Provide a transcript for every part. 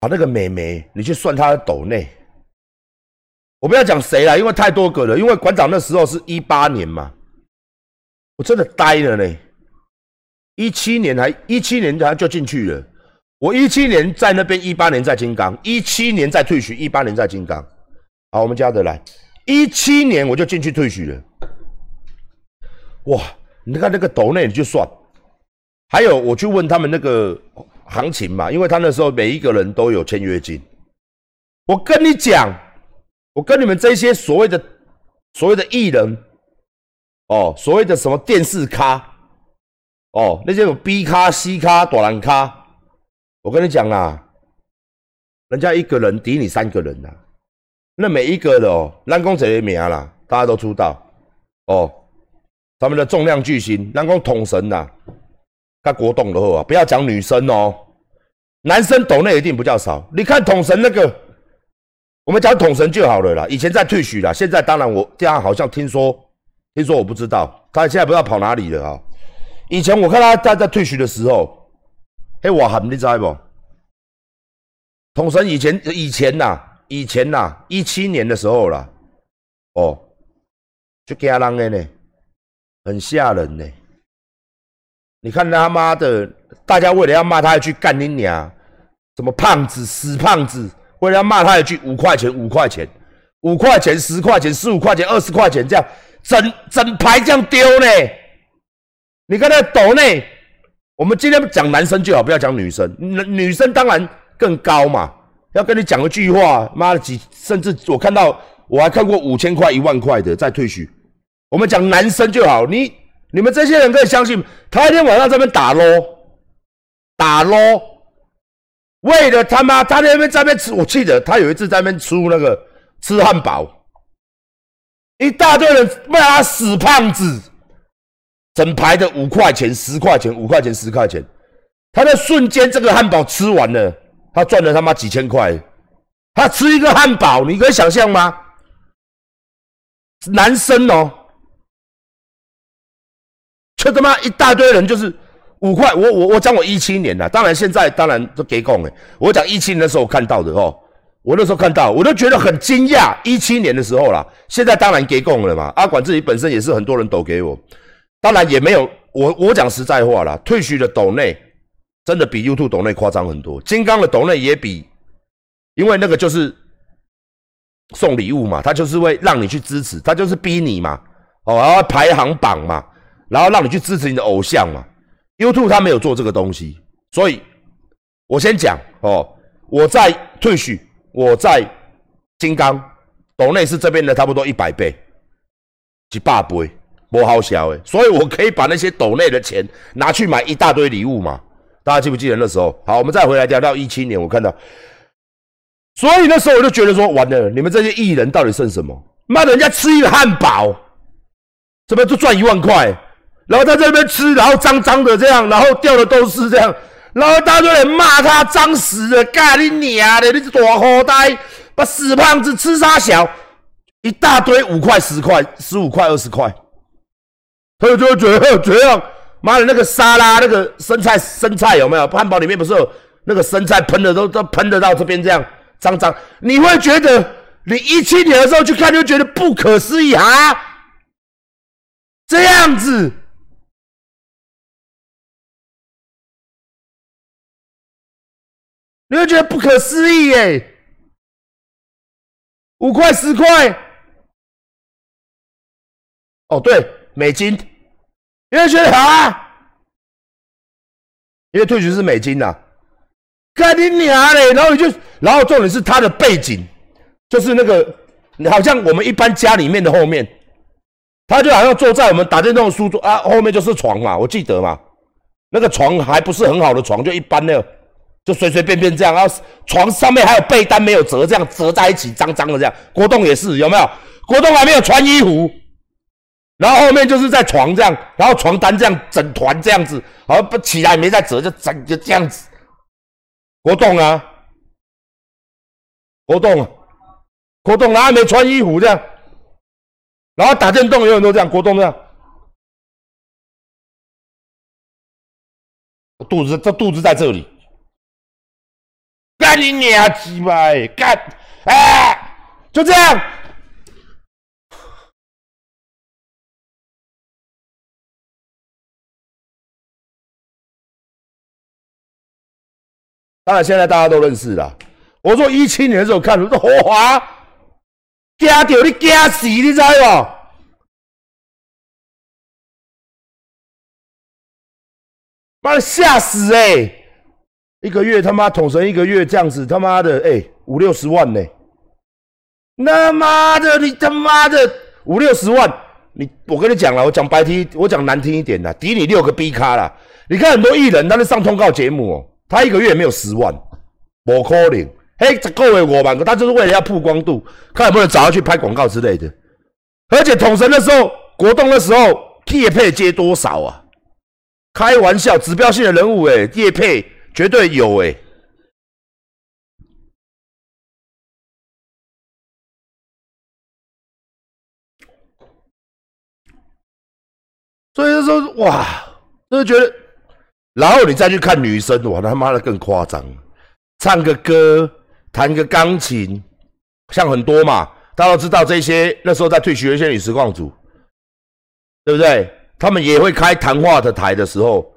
把那个美眉，你去算她的斗内。我不要讲谁了，因为太多个了。因为馆长那时候是一八年嘛，我真的呆了呢。一七年还一七年他就进去了。我一七年在那边，一八年在金刚，一七年在退学，一八年在金刚。好，我们家的来，一七年我就进去退学了。哇，你看那个斗内你就算，还有我去问他们那个行情嘛，因为他那时候每一个人都有签约金。我跟你讲。我跟你们这些所谓的所谓的艺人，哦，所谓的什么电视咖，哦，那些有 B 咖、C 咖、短蓝咖，我跟你讲啦，人家一个人抵你三个人呐，那每一个的哦，蓝公谁名啦，大家都出道，哦，他们的重量巨星，蓝公统神呐，他国栋的话，不要讲女生哦，男生懂那一定比较少，你看统神那个。我们讲统神就好了啦。以前在退许啦，现在当然我这样好像听说，听说我不知道，他现在不知道跑哪里了啊。以前我看他在在退许的时候，嘿，我喊你知不？统神以前以前呐，以前呐，一七年的时候啦，哦，就吓人的呢，很吓人呢。你看他妈的，大家为了要骂他，去干你娘，什么胖子，死胖子。为了要骂他一句五块钱五块钱五块钱十块钱十五块钱二十块钱这样整整排这样丢呢？你看那抖呢，我们今天讲男生就好，不要讲女生。女女生当然更高嘛。要跟你讲一句话，妈的几，甚至我看到我还看过五千块一万块的在退许。我们讲男生就好，你你们这些人可以相信，他一天晚上在那边打喽打喽。为了他妈，他那边在那边吃，我记得他有一次在那边出那个吃汉堡，一大堆人骂他死胖子，整排的五块钱、十块钱、五块钱、十块钱，他在瞬间这个汉堡吃完了，他赚了他妈几千块，他吃一个汉堡，你可以想象吗？男生哦，就他妈一大堆人就是。五块，我我我讲我一七年的，当然现在当然都给供哎。我讲一七年的时候看到的哦，我那时候看到，我都觉得很惊讶。一七年的时候啦，现在当然给供了嘛。阿管自己本身也是很多人抖给我，当然也没有我我讲实在话啦，退虚的抖内真的比 YouTube 抖内夸张很多。金刚的抖内也比，因为那个就是送礼物嘛，他就是会让你去支持，他就是逼你嘛，哦，然后排行榜嘛，然后让你去支持你的偶像嘛。YouTube 他没有做这个东西，所以我先讲哦。我在退许，我在金刚，斗内是这边的差不多一百倍，几百倍，不好笑诶。所以我可以把那些斗内的钱拿去买一大堆礼物嘛。大家记不记得那时候？好，我们再回来聊到一七年，我看到，所以那时候我就觉得说，完了，你们这些艺人到底剩什么？妈的，人家吃一个汉堡，怎么就赚一万块？然后在这边吃，然后脏脏的这样，然后掉的都是这样，然后大堆人骂他脏死了，干你娘的，你是大好呆，把死胖子吃啥小，一大堆五块十块十五块二十块，他就觉得这样，妈的那个沙拉那个生菜生菜有没有？汉堡里面不是有那个生菜喷的都都喷得到这边这样脏脏，你会觉得你一七年的时候去看就觉得不可思议啊，这样子。你会觉得不可思议耶，五块十块，哦对，美金，你会觉得好啊，因为退学是美金呐，干你娘嘞！然后你就，然后重点是他的背景，就是那个，好像我们一般家里面的后面，他就好像坐在我们打电动的书桌啊，后面就是床嘛，我记得嘛，那个床还不是很好的床，就一般的。就随随便便这样，然后床上面还有被单没有折，这样折在一起，脏脏的这样。国栋也是有没有？国栋还没有穿衣服，然后后面就是在床这样，然后床单这样整团这样子，好不起来没再折，就整就这样子。国栋啊，国栋啊，国栋然后没穿衣服这样，然后打电动有很多这样，国栋这样，我肚子这肚子在这里。干你娘鸡巴！干，哎，就这样。当然，现在大家都认识了。我说一七年的时候看，我说火华，惊到你惊死，你知不？妈的吓死哎！一个月他妈统神一个月这样子，他妈的哎五六十万呢！他妈的你他妈的五六十万！你我跟你讲了，我讲白听，我讲难听一点的，抵你六个 B 卡啦！你看很多艺人，他在上通告节目哦，他一个月没有十万，不可能。嘿，这个月我万个，他就是为了要曝光度，看能不能找他去拍广告之类的。而且统神的时候，国栋的时候，叶配接多少啊？开玩笑，指标性的人物哎，叶配绝对有哎。所以就说哇，就觉得，然后你再去看女生，哇，他妈的更夸张，唱个歌。弹个钢琴，像很多嘛，大家都知道这些。那时候在退学的一些女实况组，对不对？他们也会开谈话的台的时候，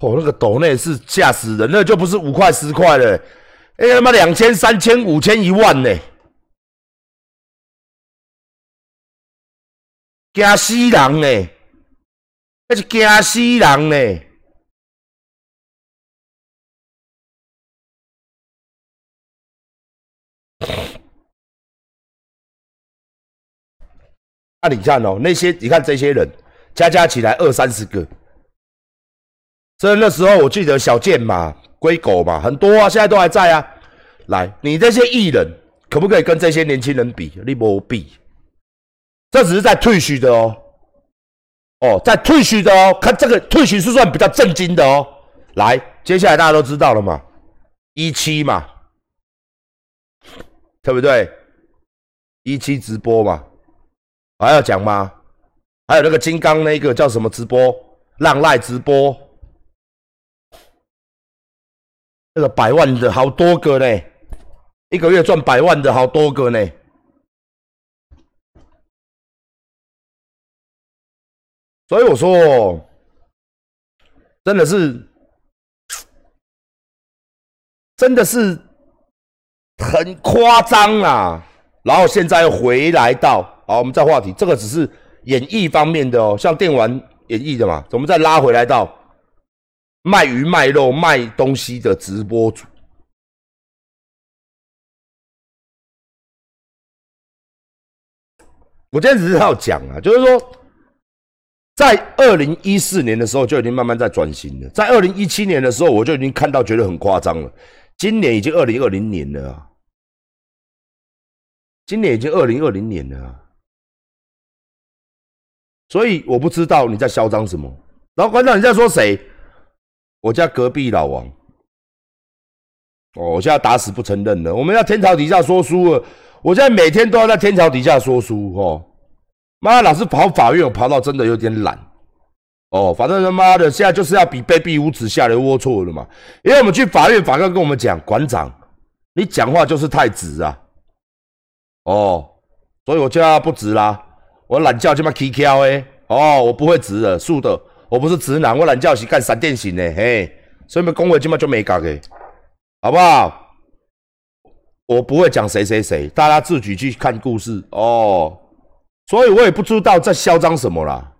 哦，那个抖内是吓死人，那就不是五块十块了，哎他妈两千、三千、五千、一万呢，惊死人呢，那是惊死人呢。那你看哦，那些你看这些人加加起来二三十个，所以那时候我记得小健嘛、龟狗嘛很多啊，现在都还在啊。来，你这些艺人可不可以跟这些年轻人比？你不比，这只是在退虚的哦。哦，在退虚的哦，看这个退虚是算比较震惊的哦。来，接下来大家都知道了嘛，一期嘛，对不对？一期直播嘛。还要讲吗？还有那个金刚那个叫什么直播？浪赖直播，那个百万的好多个呢，一个月赚百万的好多个呢。所以我说，真的是，真的是很夸张啊！然后现在回来到。好，我们再话题，这个只是演艺方面的哦，像电玩演艺的嘛，我们再拉回来到卖鱼卖肉卖东西的直播主。我今天只是要讲啊，就是说，在二零一四年的时候就已经慢慢在转型了，在二零一七年的时候我就已经看到觉得很夸张了，今年已经二零二零年了啊，今年已经二零二零年了啊。所以我不知道你在嚣张什么，然后馆长你在说谁？我家隔壁老王。哦，我现在打死不承认了。我们要天朝底下说书了，我现在每天都要在天朝底下说书哦。妈，老是跑法院，我跑到真的有点懒。哦，反正他妈的现在就是要比卑鄙无耻、下流龌龊了嘛。因为我们去法院，法官跟我们讲，馆长，你讲话就是太直啊。哦，所以我叫他不直啦。我懒觉就嘛 K Q 诶，哦，我不会直的，竖的，我不是直男，我懒觉是干闪电型的，嘿，所以咪恭维就嘛就没搞嘅，好不好？我不会讲谁谁谁，大家自己去看故事哦。所以我也不知道在嚣张什么啦，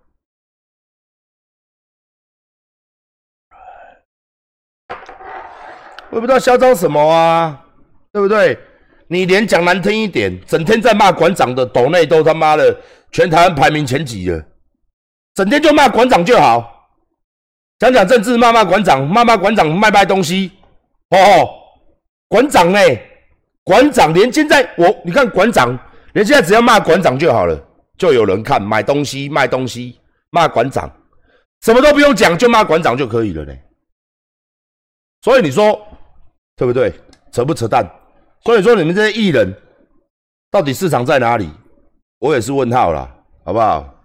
我也不知道嚣张什么啊，对不对？你连讲难听一点，整天在骂馆长的斗内都他妈的。全台湾排名前几了，整天就骂馆长就好，讲讲政治，骂骂馆长，骂骂馆长卖卖东西，哦，馆长哎，馆长连现在我你看馆长，连现在只要骂馆长就好了，就有人看买东西卖东西骂馆长，什么都不用讲就骂馆长就可以了呢。所以你说对不对？扯不扯淡？所以说你们这些艺人，到底市场在哪里？我也是问号了，好不好？